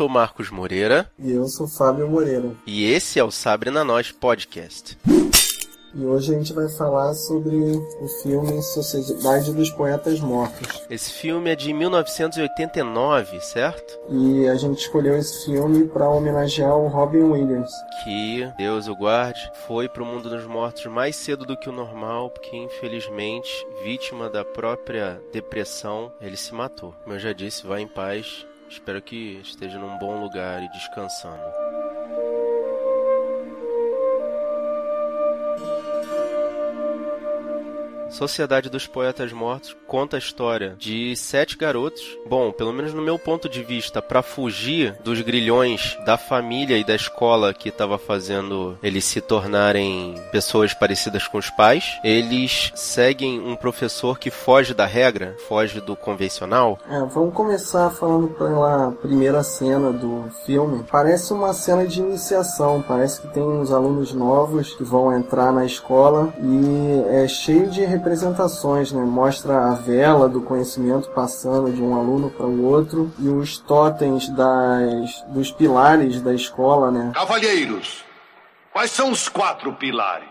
Eu sou Marcos Moreira. E eu sou Fábio Moreira. E esse é o Sabre na Nós Podcast. E hoje a gente vai falar sobre o filme Sociedade dos Poetas Mortos. Esse filme é de 1989, certo? E a gente escolheu esse filme para homenagear o Robin Williams. Que, Deus o guarde, foi para o mundo dos mortos mais cedo do que o normal, porque infelizmente, vítima da própria depressão, ele se matou. Como eu já disse, vá em paz. Espero que esteja num bom lugar e descansando. Sociedade dos Poetas Mortos conta a história de sete garotos. Bom, pelo menos no meu ponto de vista, para fugir dos grilhões da família e da escola que estava fazendo eles se tornarem pessoas parecidas com os pais, eles seguem um professor que foge da regra, foge do convencional. É, vamos começar falando pela primeira cena do filme. Parece uma cena de iniciação, parece que tem uns alunos novos que vão entrar na escola e é cheio de representações, né? Mostra a vela do conhecimento passando de um aluno para o outro e os totens das, dos pilares da escola, né? Cavalheiros, quais são os quatro pilares?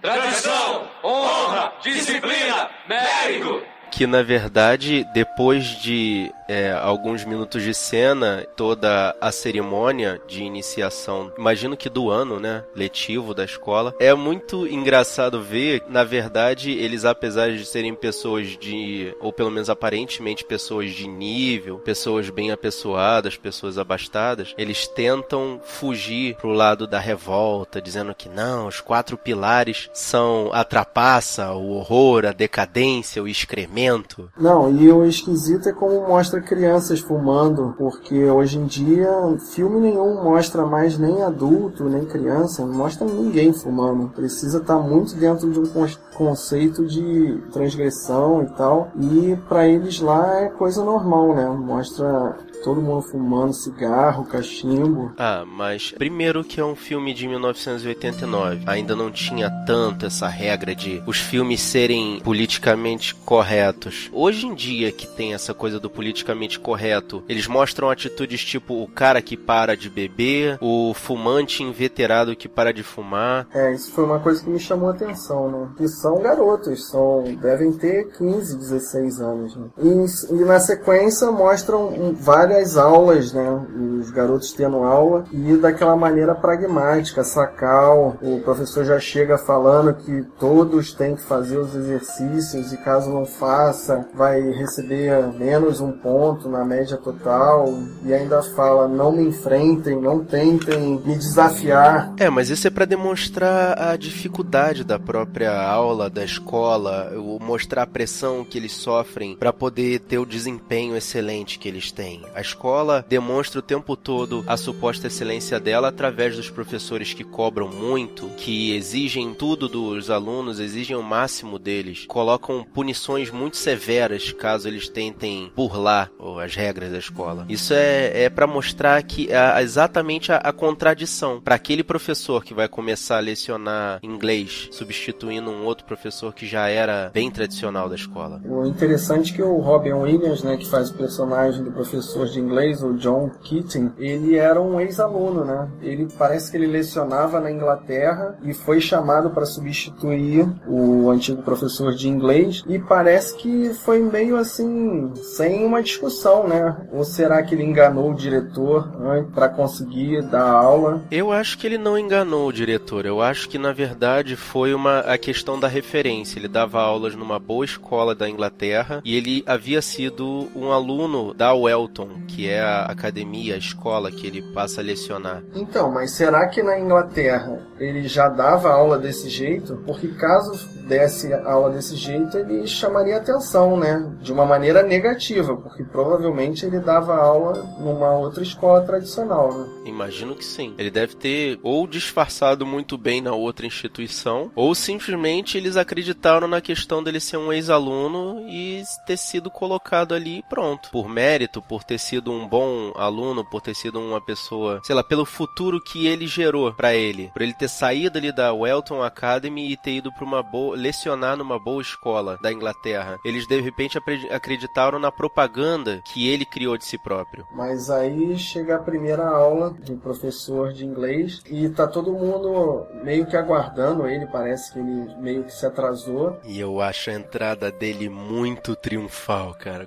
Tradição, honra, disciplina, mérito. Que na verdade, depois de é, alguns minutos de cena, toda a cerimônia de iniciação, imagino que do ano, né, letivo da escola, é muito engraçado ver, na verdade, eles apesar de serem pessoas de, ou pelo menos aparentemente pessoas de nível, pessoas bem apessoadas, pessoas abastadas, eles tentam fugir pro lado da revolta, dizendo que não, os quatro pilares são a trapaça, o horror, a decadência, o excremento. Não, e o esquisito é como mostra crianças fumando, porque hoje em dia filme nenhum mostra mais nem adulto, nem criança, não mostra ninguém fumando. Precisa estar tá muito dentro de um conceito de transgressão e tal. E para eles lá é coisa normal, né? Mostra todo mundo fumando cigarro, cachimbo. Ah, mas primeiro que é um filme de 1989, ainda não tinha tanto essa regra de os filmes serem politicamente corretos. Hoje em dia que tem essa coisa do politicamente correto, eles mostram atitudes tipo o cara que para de beber, o fumante inveterado que para de fumar. É, isso foi uma coisa que me chamou a atenção, né? Que são garotos, são devem ter 15, 16 anos. Né? E, e na sequência mostram vários várias aulas, né? Os garotos tendo aula e daquela maneira pragmática, sacal. O professor já chega falando que todos têm que fazer os exercícios e caso não faça, vai receber menos um ponto na média total. E ainda fala: não me enfrentem, não tentem me desafiar. É, mas isso é para demonstrar a dificuldade da própria aula, da escola, mostrar a pressão que eles sofrem para poder ter o desempenho excelente que eles têm. A escola demonstra o tempo todo a suposta excelência dela através dos professores que cobram muito, que exigem tudo dos alunos, exigem o máximo deles, colocam punições muito severas caso eles tentem burlar as regras da escola. Isso é, é para mostrar que é exatamente a, a contradição. Para aquele professor que vai começar a lecionar inglês, substituindo um outro professor que já era bem tradicional da escola. O interessante é que o Robin Williams, né, que faz o personagem do professor de inglês, o John Keating, ele era um ex-aluno, né? Ele parece que ele lecionava na Inglaterra e foi chamado para substituir o antigo professor de inglês e parece que foi meio assim, sem uma discussão, né? Ou será que ele enganou o diretor né, para conseguir dar aula? Eu acho que ele não enganou o diretor. Eu acho que na verdade foi uma a questão da referência. Ele dava aulas numa boa escola da Inglaterra e ele havia sido um aluno da Welton, que é a academia, a escola que ele passa a lecionar. Então, mas será que na Inglaterra ele já dava aula desse jeito? Porque caso desse aula desse jeito, ele chamaria atenção, né? De uma maneira negativa, porque provavelmente ele dava aula numa outra escola tradicional, né? Imagino que sim. Ele deve ter ou disfarçado muito bem na outra instituição, ou simplesmente eles acreditaram na questão dele ser um ex-aluno e ter sido colocado ali e pronto. Por mérito, por ter sido um bom aluno, por ter sido uma pessoa, sei lá, pelo futuro que ele gerou para ele. Por ele ter saído ali da Welton Academy e ter ido para uma boa lecionar numa boa escola da Inglaterra. Eles de repente acreditaram na propaganda que ele criou de si próprio. Mas aí chega a primeira aula do professor de inglês e tá todo mundo meio que aguardando ele, parece que ele meio que se atrasou. E eu acho a entrada dele muito triunfal, cara.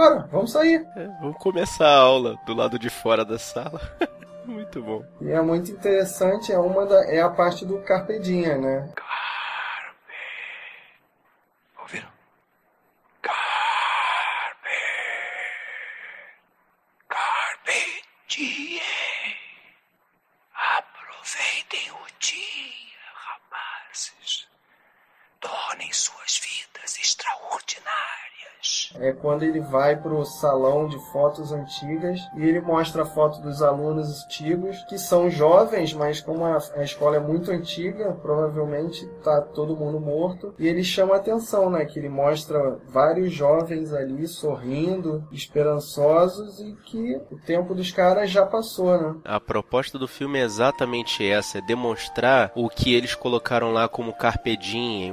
Vambora, vamos sair. É, vamos começar a aula do lado de fora da sala. muito bom. E é muito interessante, é uma da, é a parte do carpedinha, né? Carpe. Ouviram? Carpe. Carpe diem. Aproveitem o dia, rapazes. Tornem suas vidas extraordinárias. É quando ele vai pro salão de fotos antigas e ele mostra a foto dos alunos antigos, que são jovens, mas como a, a escola é muito antiga, provavelmente tá todo mundo morto. E ele chama a atenção, né? Que ele mostra vários jovens ali sorrindo, esperançosos e que o tempo dos caras já passou, né? A proposta do filme é exatamente essa, é demonstrar o que eles colocaram lá como carpe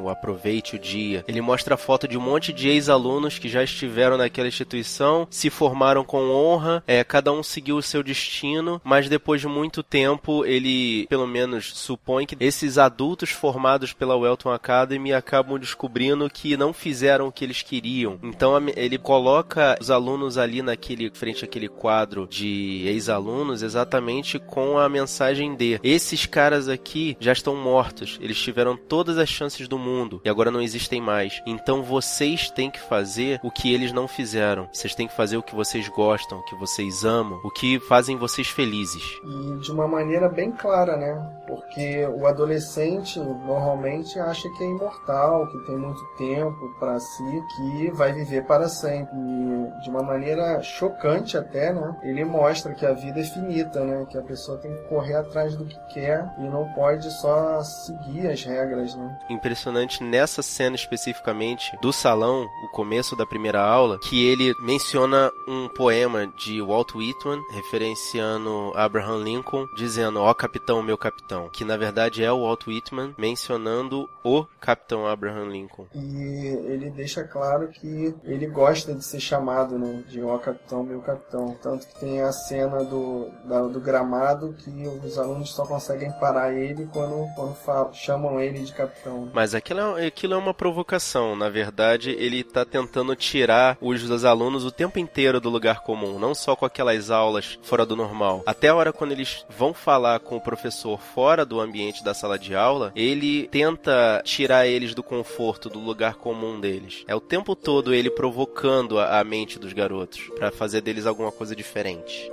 o aproveite o dia. Ele mostra a foto de um monte de ex-alunos que já estiveram naquela instituição, se formaram com honra, é, cada um seguiu o seu destino, mas depois de muito tempo ele, pelo menos, supõe que esses adultos formados pela Welton Academy acabam descobrindo que não fizeram o que eles queriam. Então ele coloca os alunos ali naquele frente àquele quadro de ex-alunos exatamente com a mensagem de esses caras aqui já estão mortos, eles tiveram todas as chances do mundo e agora não existem mais. Então vocês têm que fazer o que eles não fizeram. Vocês têm que fazer o que vocês gostam, o que vocês amam, o que fazem vocês felizes. E de uma maneira bem clara, né? Porque o adolescente normalmente acha que é imortal, que tem muito tempo para si, que vai viver para sempre. E de uma maneira chocante até, né? Ele mostra que a vida é finita, né? Que a pessoa tem que correr atrás do que quer e não pode só seguir as regras, né? Impressionante nessa cena especificamente do salão, o começo da primeira aula, que ele menciona um poema de Walt Whitman, referenciando Abraham Lincoln, dizendo, ó oh, capitão, meu capitão, que na verdade é o Walt Whitman mencionando o capitão Abraham Lincoln. E ele deixa claro que ele gosta de ser chamado, né, de ó oh, capitão, meu capitão. Tanto que tem a cena do, da, do gramado que os alunos só conseguem parar ele quando, quando falam, chamam ele de capitão. Mas aquilo é, aquilo é uma provocação, na verdade ele está tentando tirar os alunos o tempo inteiro do lugar comum, não só com aquelas aulas fora do normal. Até a hora quando eles vão falar com o professor fora do ambiente da sala de aula, ele tenta tirar eles do conforto, do lugar comum deles. É o tempo todo ele provocando a mente dos garotos para fazer deles alguma coisa diferente.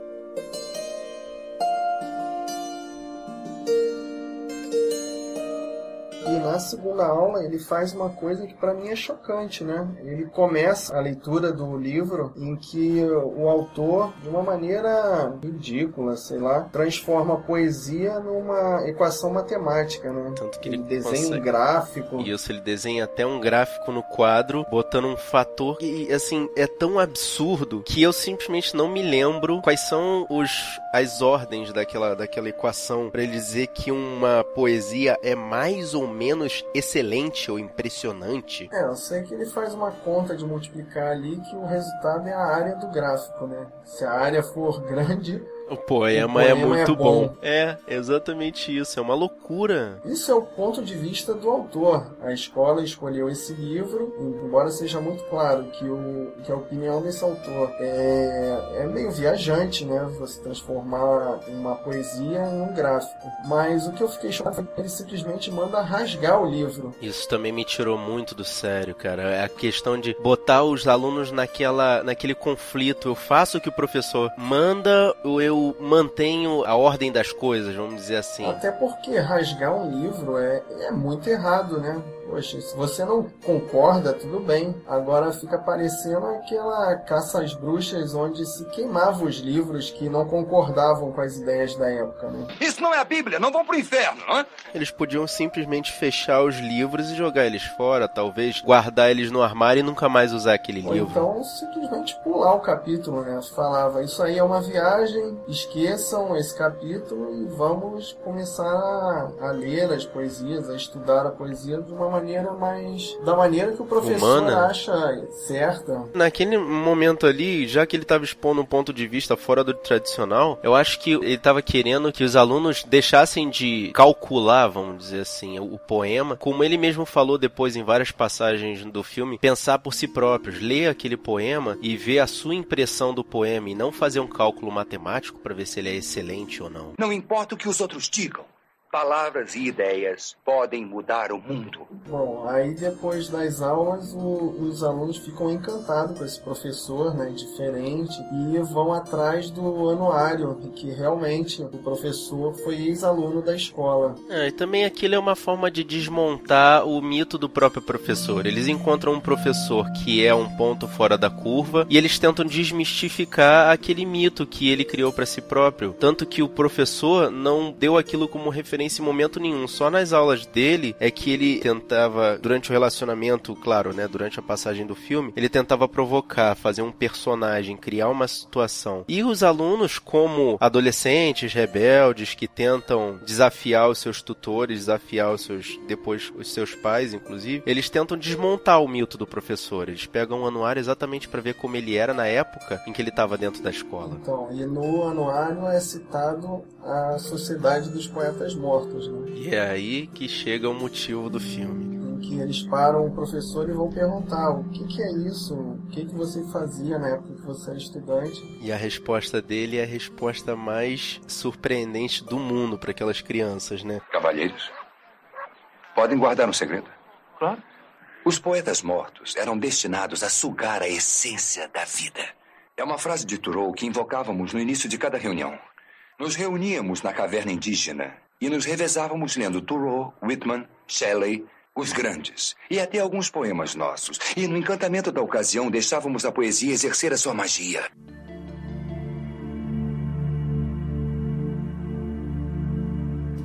E na segunda aula ele faz uma coisa que para mim é chocante, né? Ele começa a leitura do livro em que o autor, de uma maneira ridícula, sei lá, transforma a poesia numa equação matemática, né? Tanto que ele, ele desenha consegue... um gráfico. Isso, ele desenha até um gráfico no quadro, botando um fator que, assim, é tão absurdo que eu simplesmente não me lembro quais são os as ordens daquela, daquela equação para ele dizer que uma poesia é mais ou menos excelente ou impressionante? É, eu sei que ele faz uma conta de multiplicar ali que o resultado é a área do gráfico, né? Se a área for grande, o poema, o poema é muito é bom. bom. É, exatamente isso. É uma loucura. Isso é o ponto de vista do autor. A escola escolheu esse livro, embora seja muito claro que, o, que a opinião desse autor é, é meio viajante, né? Você transformar uma poesia em um gráfico. Mas o que eu fiquei chocado foi que ele simplesmente manda rasgar o livro. Isso também me tirou muito do sério, cara. É a questão de botar os alunos naquela, naquele conflito. Eu faço o que o professor manda ou eu eu mantenho a ordem das coisas, vamos dizer assim. Até porque rasgar um livro é, é muito errado, né? Poxa, se você não concorda, tudo bem. Agora fica parecendo aquela caça às bruxas onde se queimava os livros que não concordavam com as ideias da época, né? Isso não é a Bíblia, não vão pro inferno, não é? Eles podiam simplesmente fechar os livros e jogar eles fora, talvez guardar eles no armário e nunca mais usar aquele Ou livro. então simplesmente pular o capítulo, né? Falava, isso aí é uma viagem, esqueçam esse capítulo e vamos começar a, ler as poesias, a estudar a poesia de uma maneira mais. da maneira que o professor Humana. acha certa. Naquele momento ali, já que ele estava expondo um ponto de vista fora do tradicional, eu acho que ele estava querendo que os alunos deixassem de calcular, vamos dizer assim, o poema, como ele mesmo falou depois em várias passagens do filme, pensar por si próprios, ler aquele poema e ver a sua impressão do poema e não fazer um cálculo matemático para ver se ele é excelente ou não. Não importa o que os outros digam. Palavras e ideias podem mudar o mundo. Bom, aí depois das aulas, o- os alunos ficam encantados com esse professor, né, diferente, e vão atrás do anuário, que realmente o professor foi ex-aluno da escola. É, e também aquilo é uma forma de desmontar o mito do próprio professor. Eles encontram um professor que é um ponto fora da curva e eles tentam desmistificar aquele mito que ele criou para si próprio. Tanto que o professor não deu aquilo como referência em momento nenhum. Só nas aulas dele é que ele tentava, durante o relacionamento, claro, né, durante a passagem do filme, ele tentava provocar, fazer um personagem, criar uma situação. E os alunos, como adolescentes rebeldes que tentam desafiar os seus tutores, desafiar os seus depois os seus pais, inclusive, eles tentam desmontar o mito do professor. Eles pegam o anuário exatamente para ver como ele era na época em que ele estava dentro da escola. Então, e no anuário é citado a Sociedade dos Poetas Mortos, né? E é aí que chega o motivo do filme. em que eles param o professor e vão perguntar o que, que é isso, o que, que você fazia na época que você era estudante. E a resposta dele é a resposta mais surpreendente do mundo para aquelas crianças, né? Cavalheiros, podem guardar um segredo? Claro. Os poetas mortos eram destinados a sugar a essência da vida. É uma frase de Thoreau que invocávamos no início de cada reunião. Nos reuníamos na caverna indígena e nos revezávamos lendo Thoreau, Whitman, Shelley, os grandes, e até alguns poemas nossos. E no encantamento da ocasião deixávamos a poesia exercer a sua magia.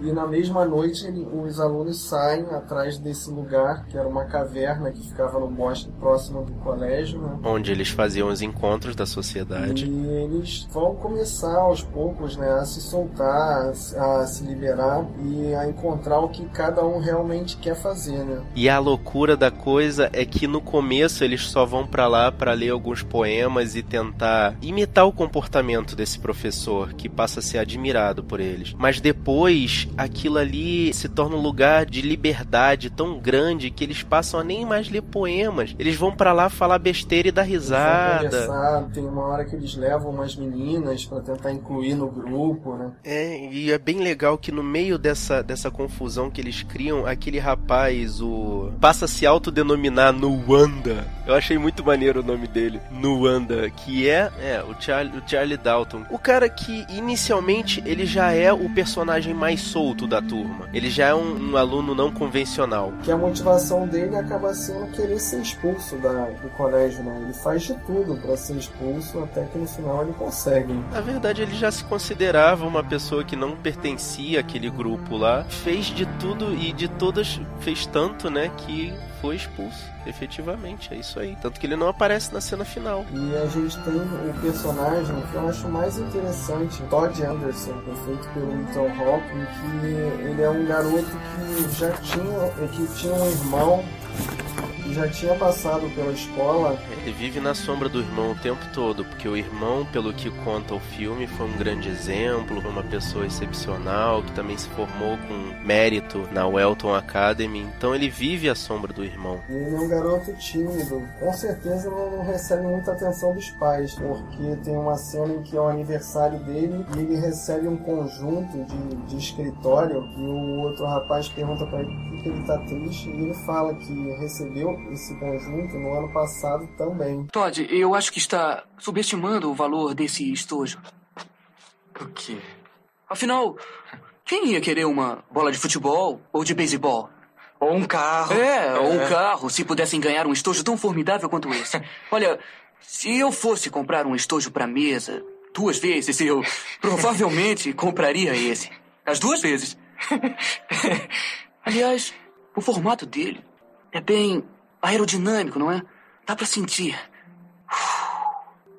E na mesma noite ele- os alunos saem atrás desse lugar, que era uma caverna que ficava no bosque próximo do colégio, né? Onde eles faziam os encontros da sociedade. E eles vão começar aos poucos né, a se soltar, a, se- a se liberar e a encontrar o que cada um realmente quer fazer, né? E a loucura da coisa é que no começo eles só vão pra lá pra ler alguns poemas e tentar imitar o comportamento desse professor, que passa a ser admirado por eles. Mas depois aquilo ali se torna um lugar de liberdade tão grande que eles passam a nem mais ler poemas. Eles vão pra lá falar besteira e dar risada. tem uma hora que eles levam umas meninas pra tentar incluir no grupo, né? É, e é bem legal que no meio dessa, dessa confusão que eles criam, aquele rapaz, o. passa a se autodenominar Nuanda. Eu achei muito maneiro o nome dele. Nuanda, que é, é o, Charlie, o Charlie Dalton. O cara que inicialmente ele já é o personagem mais solto da turma. Ele já é um, um aluno não convencional. Que a motivação dele acaba sendo querer ser expulso da, do colégio, né? Ele faz de tudo pra ser expulso, até que no final ele consegue. Na verdade, ele já se considerava uma pessoa que não pertencia àquele grupo lá. Fez de tudo e de todas fez tanto, né, que foi expulso. Efetivamente, é isso aí. Tanto que ele não aparece na cena final. E a gente tem o personagem que eu acho mais interessante, Todd Anderson, feito pelo Ethan Hawke, que ele é um garoto que já tinha, que tinha um irmão já tinha passado pela escola Ele vive na sombra do irmão o tempo todo, porque o irmão, pelo que conta o filme, foi um grande exemplo, foi uma pessoa excepcional, que também se formou com mérito na Welton Academy. Então ele vive à sombra do irmão. E Ele é um garoto tímido. Com certeza não recebe muita atenção dos pais, porque tem uma cena em que é o aniversário dele e ele recebe um conjunto de, de escritório e o outro rapaz pergunta para ele por que que ele tá triste e ele fala que recebeu esse conjunto no ano passado também. Todd, eu acho que está subestimando o valor desse estojo. O quê? Afinal, quem ia querer uma bola de futebol ou de beisebol? Ou um carro. É, ou um carro, se pudessem ganhar um estojo tão formidável quanto esse. Olha, se eu fosse comprar um estojo para mesa duas vezes, eu provavelmente compraria esse. As duas vezes. Aliás, o formato dele é bem aerodinâmico, não é? Dá para sentir.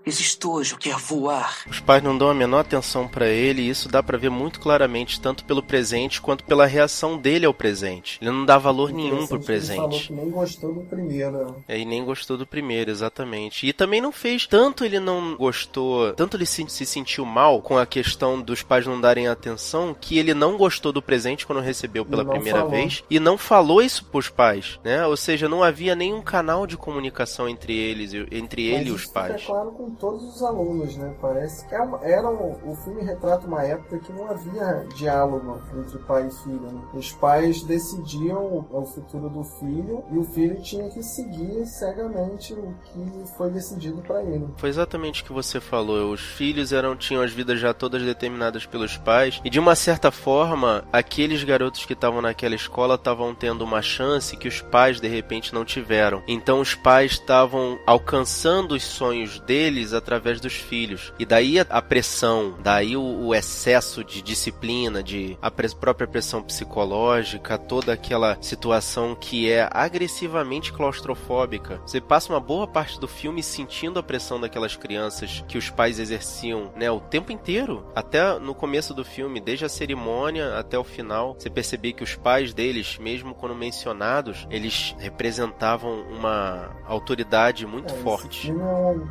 Esse estojo quer voar. Os pais não dão a menor atenção para ele e isso dá para ver muito claramente tanto pelo presente quanto pela reação dele ao presente. Ele não dá valor nenhum pro presente. Ele falou que nem gostou do primeiro. É, e nem gostou do primeiro, exatamente. E também não fez tanto ele não gostou, tanto ele se, se sentiu mal com a questão dos pais não darem atenção que ele não gostou do presente quando recebeu pela primeira falou. vez e não falou isso pros pais, né? Ou seja, não havia nenhum canal de comunicação entre eles, entre ele e os pais. Claro com todos os alunos, né? Parece que é era um, o filme retrata uma época que não havia diálogo entre pai e filho. Né? Os pais decidiam o futuro do filho e o filho tinha que seguir cegamente o que foi decidido para ele. Foi exatamente o que você falou. Os filhos eram tinham as vidas já todas determinadas pelos pais e de uma certa forma aqueles garotos que estavam naquela escola estavam tendo uma chance que os pais de repente não tiveram. Então os pais estavam alcançando os sonhos deles através dos filhos. E daí a pressão, daí o, o excesso de disciplina, de a própria pressão psicológica, toda aquela situação que é agressivamente claustrofóbica. Você passa uma boa parte do filme sentindo a pressão daquelas crianças que os pais exerciam, né, o tempo inteiro, até no começo do filme, desde a cerimônia até o final, você percebia que os pais deles, mesmo quando mencionados, eles representavam uma autoridade muito é, forte. Esse filme é um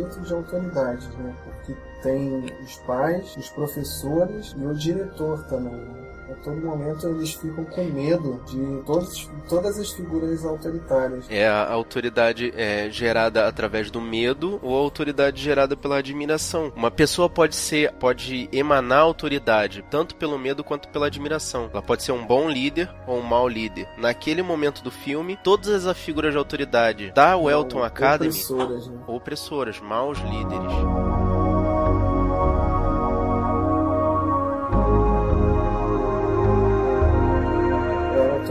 conflito de autoridades, né? Porque tem os pais, os professores e o diretor também. Né? A todo momento eles ficam com medo de todos, todas as figuras autoritárias. É a autoridade é, gerada através do medo ou a autoridade gerada pela admiração. Uma pessoa pode ser, pode emanar autoridade tanto pelo medo quanto pela admiração. Ela pode ser um bom líder ou um mau líder. Naquele momento do filme, todas as figuras de autoridade da Welton Academy opressoras, né? opressoras, maus líderes.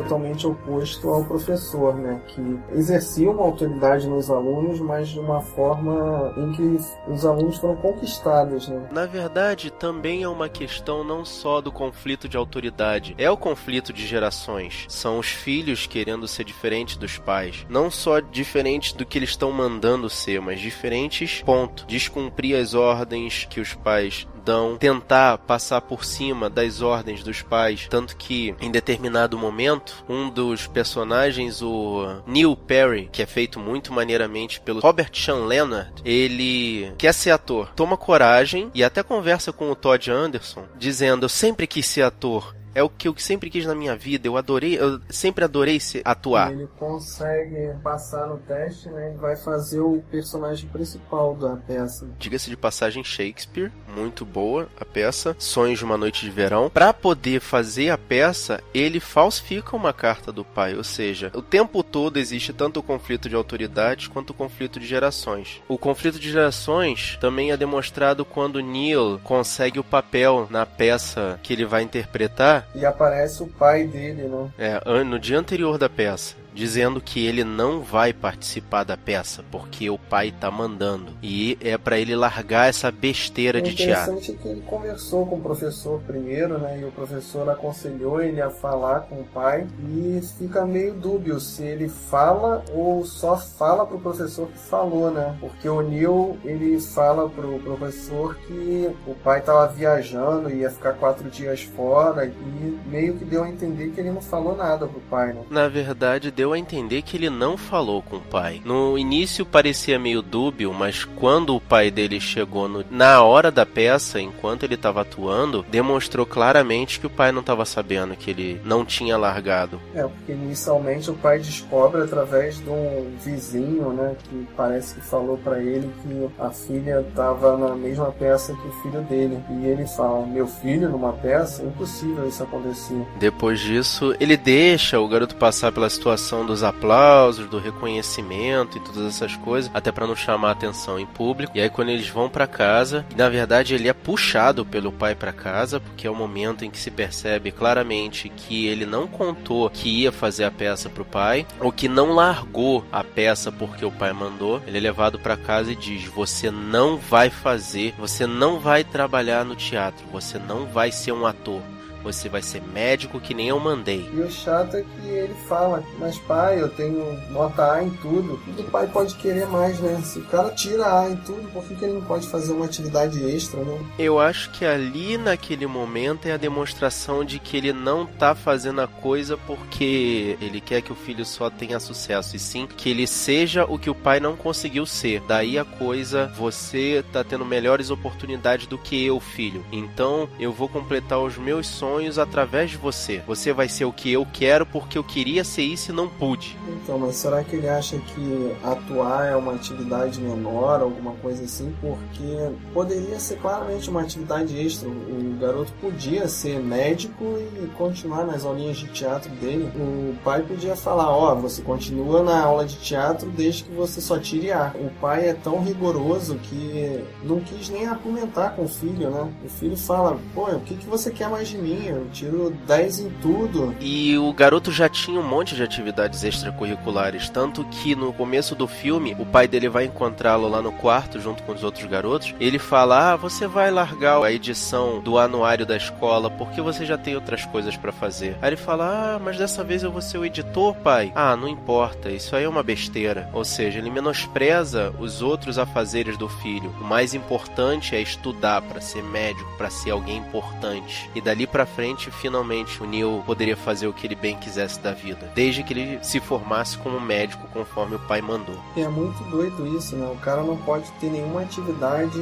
Totalmente oposto ao professor, né? Que exercia uma autoridade nos alunos, mas de uma forma em que os alunos foram conquistados, né? Na verdade, também é uma questão não só do conflito de autoridade, é o conflito de gerações. São os filhos querendo ser diferentes dos pais. Não só diferentes do que eles estão mandando ser, mas diferentes, ponto. Descumprir as ordens que os pais dão, tentar passar por cima das ordens dos pais, tanto que em determinado momento, um dos personagens, o Neil Perry, que é feito muito maneiramente pelo Robert Sean Leonard, ele quer ser ator, toma coragem e até conversa com o Todd Anderson, dizendo: Eu sempre quis ser ator, é o que eu sempre quis na minha vida. Eu adorei, eu sempre adorei se atuar. Ele consegue passar no teste, né? Vai fazer o personagem principal da peça. Diga-se de passagem Shakespeare, muito boa a peça, Sonhos de uma Noite de Verão. Para poder fazer a peça, ele falsifica uma carta do pai, ou seja, o tempo todo existe tanto o conflito de autoridades quanto o conflito de gerações. O conflito de gerações também é demonstrado quando Neil consegue o papel na peça que ele vai interpretar e aparece o pai dele, né? É, no dia anterior da peça dizendo que ele não vai participar da peça porque o pai tá mandando e é para ele largar essa besteira de teatro. O interessante é que ele conversou com o professor primeiro, né? E o professor aconselhou ele a falar com o pai e fica meio dúbio se ele fala ou só fala pro professor que falou, né? Porque o Neil ele fala pro professor que o pai tava viajando ia ficar quatro dias fora e meio que deu a entender que ele não falou nada pro pai, né? Na verdade deu a entender que ele não falou com o pai. No início parecia meio dúbio, mas quando o pai dele chegou no, na hora da peça, enquanto ele estava atuando, demonstrou claramente que o pai não estava sabendo, que ele não tinha largado. É, porque inicialmente o pai descobre através de um vizinho, né, que parece que falou para ele que a filha estava na mesma peça que o filho dele. E ele fala: Meu filho numa peça? É impossível isso acontecer. Depois disso, ele deixa o garoto passar pela situação questão dos aplausos, do reconhecimento e todas essas coisas, até para não chamar atenção em público. E aí quando eles vão para casa, na verdade ele é puxado pelo pai para casa, porque é o momento em que se percebe claramente que ele não contou que ia fazer a peça pro pai, ou que não largou a peça porque o pai mandou. Ele é levado para casa e diz: "Você não vai fazer, você não vai trabalhar no teatro, você não vai ser um ator." Você vai ser médico que nem eu mandei. E o chato é que ele fala, mas pai, eu tenho nota A em tudo. O pai pode querer mais, né? Se o cara tira A em tudo, por que, que ele não pode fazer uma atividade extra, né? Eu acho que ali naquele momento é a demonstração de que ele não tá fazendo a coisa porque ele quer que o filho só tenha sucesso, e sim que ele seja o que o pai não conseguiu ser. Daí a coisa, você tá tendo melhores oportunidades do que eu, filho. Então eu vou completar os meus sonhos sonhos através de você. Você vai ser o que eu quero porque eu queria ser isso e não pude. Então, mas será que ele acha que atuar é uma atividade menor, alguma coisa assim? Porque poderia ser claramente uma atividade extra. O garoto podia ser médico e continuar nas aulinhas de teatro dele. O pai podia falar: Ó, oh, você continua na aula de teatro desde que você só tire A. O pai é tão rigoroso que não quis nem argumentar com o filho, né? O filho fala: Pô, o que, que você quer mais de mim? Eu tiro 10 em tudo. E o garoto já tinha um monte de atividades extracurriculares, tanto que no começo do filme, o pai dele vai encontrá-lo lá no quarto junto com os outros garotos. Ele fala: "Ah, você vai largar a edição do anuário da escola porque você já tem outras coisas para fazer". Aí ele fala: "Ah, mas dessa vez eu vou ser o editor, pai". Ah, não importa, isso aí é uma besteira. Ou seja, ele menospreza os outros afazeres do filho. O mais importante é estudar para ser médico, para ser alguém importante. E dali para frente, finalmente, o Neil poderia fazer o que ele bem quisesse da vida, desde que ele se formasse como médico conforme o pai mandou. É muito doido isso, né? O cara não pode ter nenhuma atividade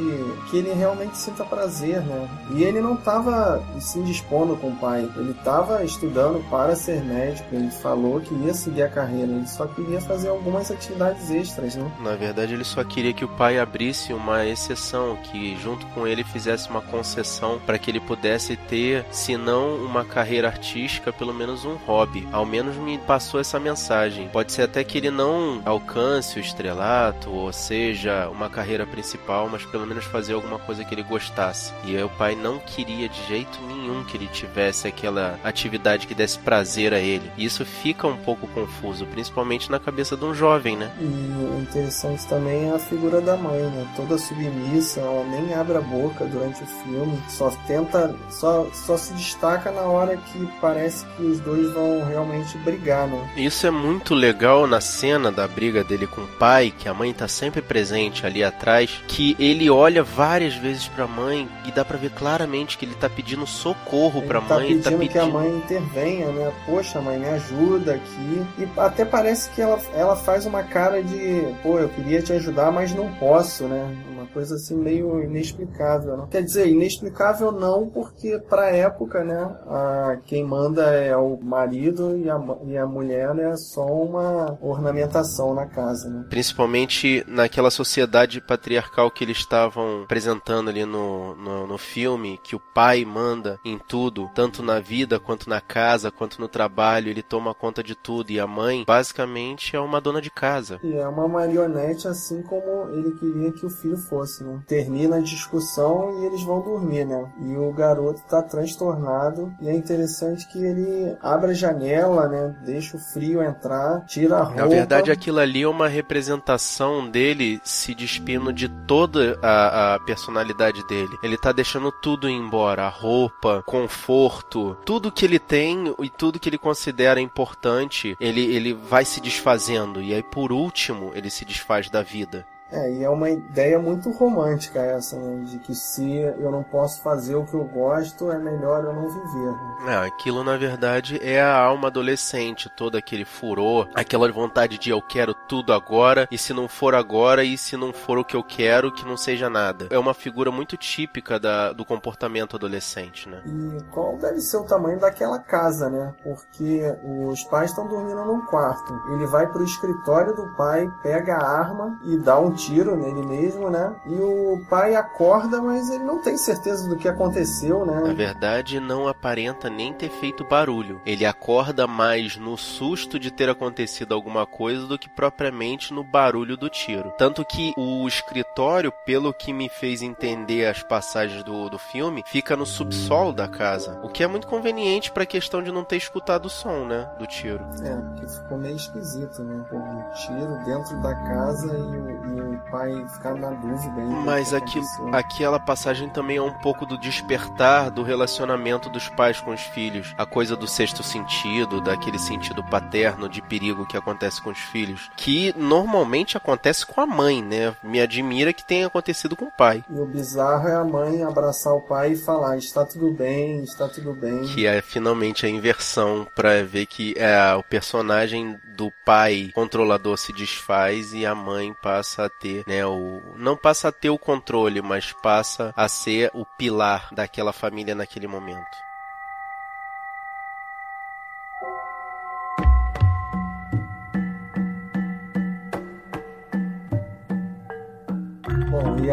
que ele realmente sinta prazer, né? E ele não estava se indispondo com o pai, ele estava estudando para ser médico, ele falou que ia seguir a carreira, ele só queria fazer algumas atividades extras, né? Na verdade, ele só queria que o pai abrisse uma exceção, que junto com ele fizesse uma concessão para que ele pudesse ter, se não uma carreira artística, pelo menos um hobby. Ao menos me passou essa mensagem. Pode ser até que ele não alcance o estrelato, ou seja, uma carreira principal, mas pelo menos fazer alguma coisa que ele gostasse. E aí o pai não queria de jeito nenhum que ele tivesse aquela atividade que desse prazer a ele. E isso fica um pouco confuso, principalmente na cabeça de um jovem, né? E interessante também é a figura da mãe, né? Toda submissa, ela nem abre a boca durante o filme, só tenta, só, só se destaca na hora que parece que os dois vão realmente brigar, né? Isso é muito legal na cena da briga dele com o pai, que a mãe tá sempre presente ali atrás, que ele olha várias vezes pra mãe e dá pra ver claramente que ele tá pedindo socorro ele pra tá mãe. Pedindo tá pedindo que a mãe intervenha, né? Poxa, mãe, me ajuda aqui. E até parece que ela, ela faz uma cara de, pô, eu queria te ajudar, mas não posso, né? Uma coisa assim meio inexplicável. Né? Quer dizer, inexplicável não, porque pra época, né? a, quem manda é o marido e a, e a mulher né, é só uma ornamentação na casa. Né? Principalmente naquela sociedade patriarcal que eles estavam apresentando ali no, no, no filme, que o pai manda em tudo, tanto na vida quanto na casa, quanto no trabalho, ele toma conta de tudo e a mãe basicamente é uma dona de casa. E é uma marionete assim como ele queria que o filho fosse, né? Termina a discussão e eles vão dormir, né? E o garoto tá transtornado e é interessante que ele abre a janela, né? Deixa o frio entrar, tira a roupa. Na verdade, aquilo ali é uma representação dele se despindo de toda a, a personalidade dele. Ele tá deixando tudo embora, a roupa, conforto, tudo que ele tem e tudo que ele considera importante, ele, ele vai se desfazendo. E aí, por último, ele se desfaz da vida. É, e é uma ideia muito romântica essa, né? De que se eu não posso fazer o que eu gosto, é melhor eu não viver. Né? É, aquilo na verdade é a alma adolescente, todo aquele furor, aquela vontade de eu quero tudo agora, e se não for agora, e se não for o que eu quero, que não seja nada. É uma figura muito típica da, do comportamento adolescente, né? E qual deve ser o tamanho daquela casa, né? Porque os pais estão dormindo num quarto. Ele vai pro escritório do pai, pega a arma e dá um tiro nele mesmo, né? E o pai acorda, mas ele não tem certeza do que aconteceu, né? Na verdade, não aparenta nem ter feito barulho. Ele acorda mais no susto de ter acontecido alguma coisa do que propriamente no barulho do tiro. Tanto que o escritório, pelo que me fez entender as passagens do, do filme, fica no subsolo da casa. O que é muito conveniente para a questão de não ter escutado o som, né? Do tiro. É, porque ficou meio esquisito, né? O tiro dentro da casa e o pai na dúvida. Ainda Mas aquilo, aquela passagem também é um pouco do despertar do relacionamento dos pais com os filhos. A coisa do sexto sentido, daquele sentido paterno de perigo que acontece com os filhos. Que normalmente acontece com a mãe, né? Me admira que tenha acontecido com o pai. E o bizarro é a mãe abraçar o pai e falar: está tudo bem, está tudo bem. Que é finalmente a inversão para ver que é, o personagem do pai controlador se desfaz e a mãe passa a ter, né, o não passa a ter o controle, mas passa a ser o pilar daquela família naquele momento.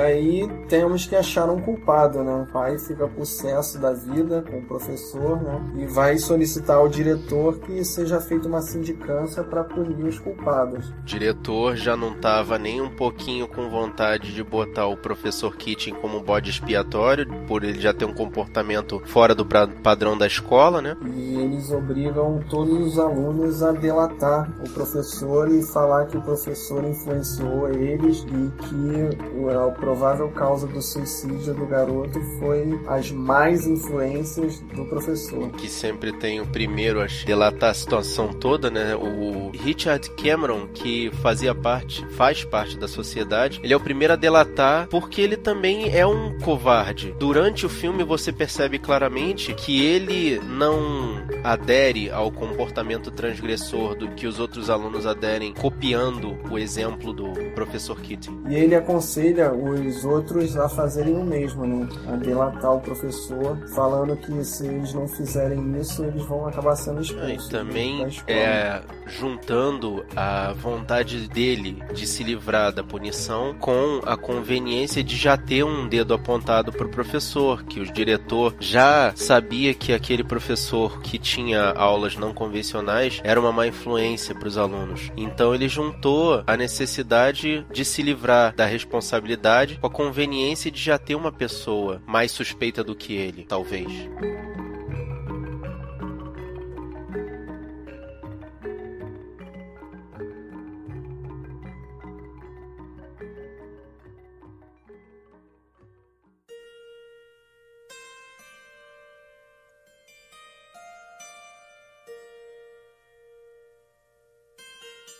Aí temos que achar um culpado, né? O pai fica possesso da vida com o professor, né? E vai solicitar ao diretor que seja feita uma sindicância para punir os culpados. O diretor já não estava nem um pouquinho com vontade de botar o professor Keating como bode expiatório, por ele já ter um comportamento fora do padrão da escola, né? E eles obrigam todos os alunos a delatar o professor e falar que o professor influenciou eles e que a provável causa do suicídio do garoto foi as mais influências do professor. Que sempre tem o primeiro a delatar a situação toda, né? O Richard Cameron, que fazia parte, faz parte da sociedade, ele é o primeiro a delatar porque ele também é um covarde. Durante o filme você percebe claramente que ele não adere ao comportamento transgressor do que os outros alunos aderem, copiando o exemplo do professor Keating. E ele aconselha os outros a fazerem o mesmo, né? A delatar o professor, falando que se eles não fizerem isso, eles vão acabar sendo expulsos. E também é juntando a vontade dele de se livrar da punição com a conveniência de já ter um dedo apontado para o professor, que o diretor já sabia que aquele professor que tinha aulas não convencionais era uma má influência para os alunos. Então ele juntou a necessidade de se livrar da responsabilidade com a conveniência de já ter uma pessoa mais suspeita do que ele, talvez.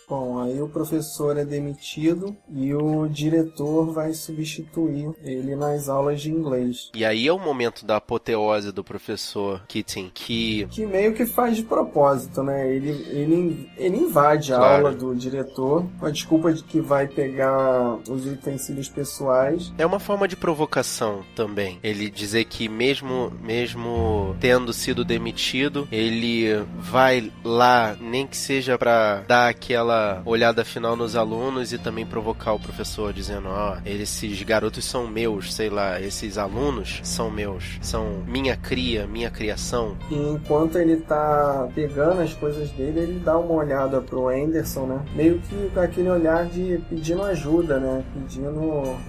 Bom, aí o professor é demitido e o diretor vai substituir ele nas aulas de inglês. E aí é o momento da apoteose do professor Keating, que... Que meio que faz de propósito, né? Ele, ele, ele invade a Claro. aula do diretor com a desculpa de que vai pegar os utensílios pessoais. É uma forma de provocação também. Ele dizer que mesmo mesmo tendo sido demitido, ele vai lá, nem que seja pra dar aquela olhada final nos alunos e também provocar o professor dizendo, ó, esses garotos são meus, sei lá, esses alunos são meus, são minha cria, minha criação. E enquanto ele tá pegando as coisas dele, ele dá uma olhada pro Anderson, né? Meio que com aquele olhar de pedindo ajuda, né? Pedindo.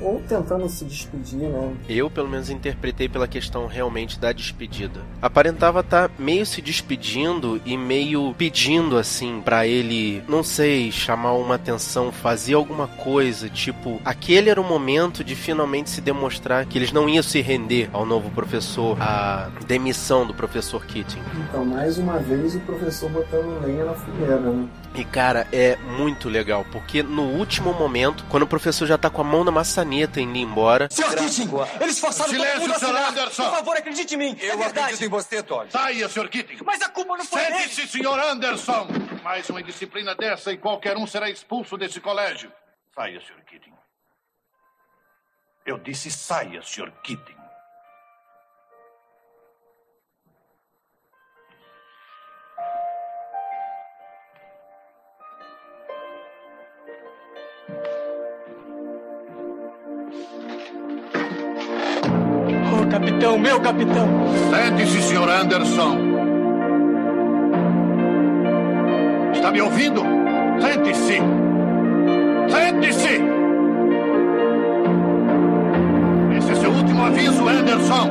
ou tentando se despedir, né? Eu, pelo menos, interpretei pela questão realmente da despedida. Aparentava estar meio se despedindo e meio pedindo, assim, pra ele, não sei, chamar uma atenção, fazer alguma coisa. Tipo, aquele era o momento de finalmente se demonstrar que eles não iam se render ao novo professor, à demissão do professor Keating. Então, mais uma vez, o professor botando lenha na fogueira, né? E cara, é muito legal, porque no último momento, quando o professor já tá com a mão na maçaneta indo embora, Senhor Keating, eles forçaram todo Silêncio, mundo a assinar. Anderson. Por favor, acredite em mim. é Eu verdade. acredito em você, Todd. Saia, Sr. Keating. Mas a culpa não foi dele. Sente-se, Sr. Anderson. Mais uma indisciplina dessa e qualquer um será expulso desse colégio. Saia, Sr. Keating. Eu disse saia, Sr. Keating. Oh, capitão, meu capitão! Sente-se, Sr. Anderson. Está me ouvindo? Sente-se. Sente-se. Esse é seu último aviso, Anderson.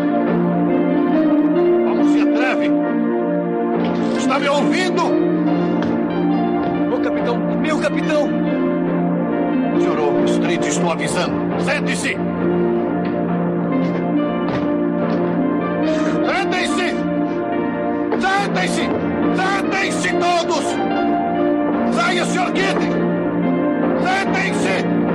Como se atreve? Está me ouvindo? Ô capitão, meu capitão. Senhor Street, estou avisando. Sente-se. Sentem-se! Sentem-se! Sentem-se todos! Saia, Sr. Kitty! Sentem-se!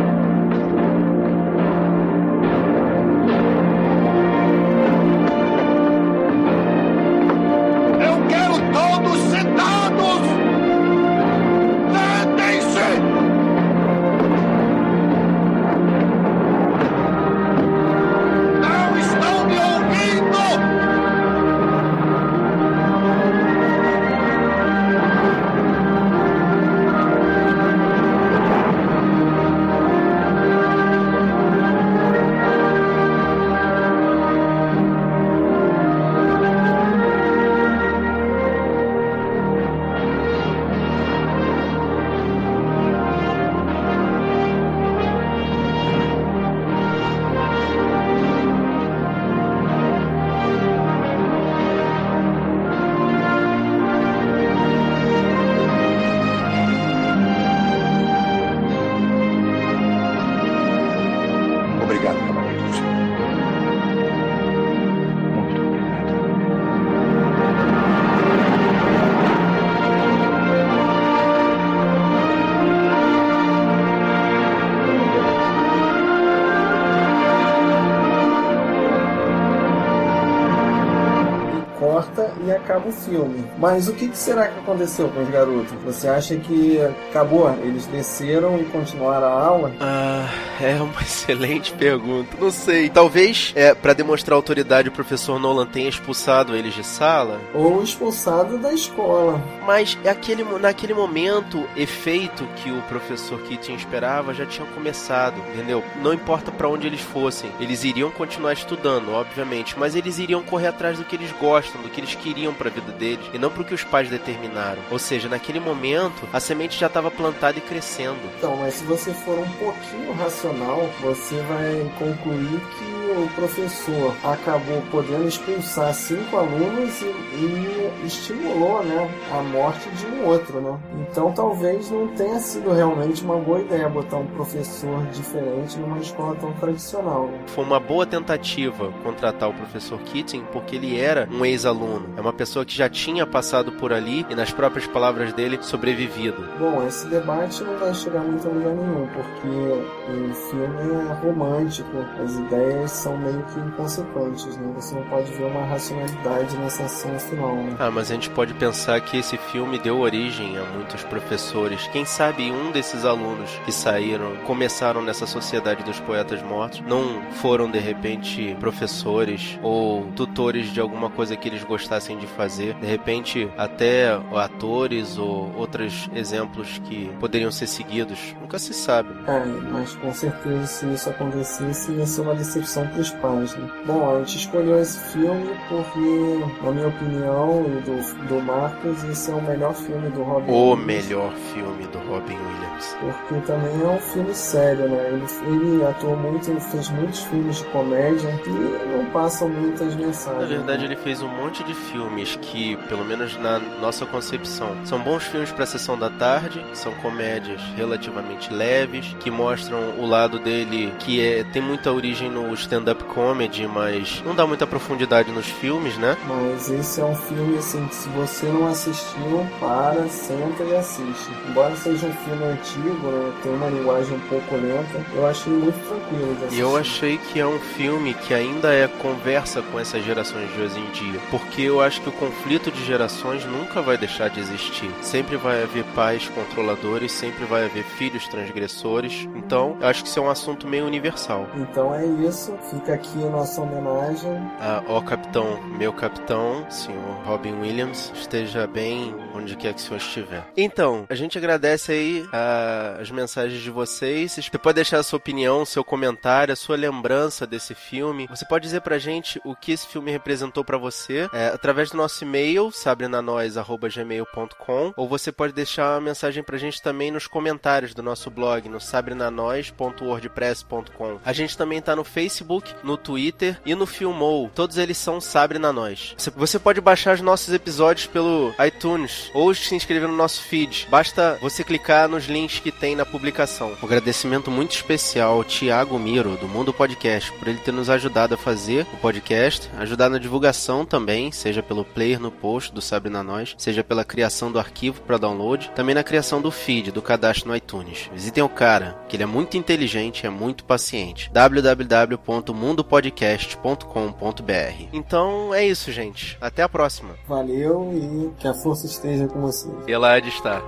Acaba o filme. Mas o que, que será que aconteceu com os garotos? Você acha que acabou? Eles desceram e continuaram a aula? Ah, é uma excelente pergunta. Não sei. Talvez, é, para demonstrar autoridade, o professor Nolan tenha expulsado eles de sala. Ou expulsado da escola? Mas aquele, naquele momento, efeito que o professor Keating esperava já tinha começado, entendeu? Não importa para onde eles fossem, eles iriam continuar estudando, obviamente, mas eles iriam correr atrás do que eles gostam, do que eles queriam para a vida deles, e não pro que os pais determinaram. Ou seja, naquele momento, a semente já estava plantada e crescendo. Então, mas se você for um pouquinho racional, você vai concluir que o professor acabou podendo expulsar cinco alunos e, e estimulou, né, a morte de um outro, né? Então, talvez não tenha sido realmente uma boa ideia botar um professor diferente numa escola tão tradicional. Né? Foi uma boa tentativa contratar o professor Keating porque ele era um ex-aluno. É uma pessoa que já tinha passado por ali e, nas próprias palavras dele, sobrevivido. Bom, esse debate não vai chegar muito a lugar nenhum, porque o filme é romântico, as ideias são meio que inconsequentes, né? Você não pode ver uma racionalidade nessa cena final, né? Ah, mas a gente pode pensar que esse filme deu origem a muitos professores. Quem sabe um desses alunos que saíram, começaram nessa sociedade dos poetas mortos, não foram de repente professores ou tutores de alguma coisa que eles gostassem de fazer. De repente, até atores ou outros exemplos que poderiam ser seguidos. Nunca se sabe. É, mas com certeza se isso acontecesse ia ser uma decepção para os pais, né? Bom, a gente escolheu esse filme porque, na minha opinião e do, do Marcos, esse é o melhor filme do Robin O Williams. melhor filme do Robin Williams. Porque também é um filme sério, né? Ele, ele atuou muito, ele fez muitos filmes de comédia e não passam muitas mensagens. Na verdade, né? ele fez um monte de filmes que, pelo menos na nossa concepção, são bons filmes para sessão da tarde, são comédias relativamente leves, que mostram o lado dele que é, tem muita origem no stand-up comedy, mas não dá muita profundidade nos filmes, né? Mas esse é um filme assim que se você não assistiu, para, senta e assiste. Embora seja um filme antigo, né, tem uma linguagem um pouco lenta, eu achei muito tranquilo de E eu assistir. achei que é um filme que ainda é conversa com essas gerações de hoje em dia. Porque eu acho que o conflito de gerações nunca vai deixar de existir. Sempre vai haver pais controladores, sempre vai haver filhos transgressores. Então, eu acho que isso é um assunto meio universal. Então é isso, Fica aqui a nossa homenagem. Ah, ó capitão, meu capitão, senhor Robin Williams, esteja bem onde quer que o senhor estiver. Então, a gente agradece aí ah, as mensagens de vocês. Você pode deixar a sua opinião, seu comentário, a sua lembrança desse filme. Você pode dizer pra gente o que esse filme representou pra você é, através do nosso e-mail, sabrinanois.gmail.com ou você pode deixar uma mensagem pra gente também nos comentários do nosso blog no sabrinanois.wordpress.com. A gente também tá no Facebook, no Twitter e no Filmou. Todos eles são Sabre Nós. Você pode baixar os nossos episódios pelo iTunes ou se inscrever no nosso feed. Basta você clicar nos links que tem na publicação. Um agradecimento muito especial ao Thiago Miro, do Mundo Podcast, por ele ter nos ajudado a fazer o podcast, ajudar na divulgação também, seja pelo player no post do Sabre na Nós, seja pela criação do arquivo para download, também na criação do feed, do cadastro no iTunes. Visitem o cara, que ele é muito inteligente é muito paciente. www.mundopodcast.com.br Então é isso, gente. Até a próxima. Valeu e que a força esteja mesmo com. E ela há é de estar.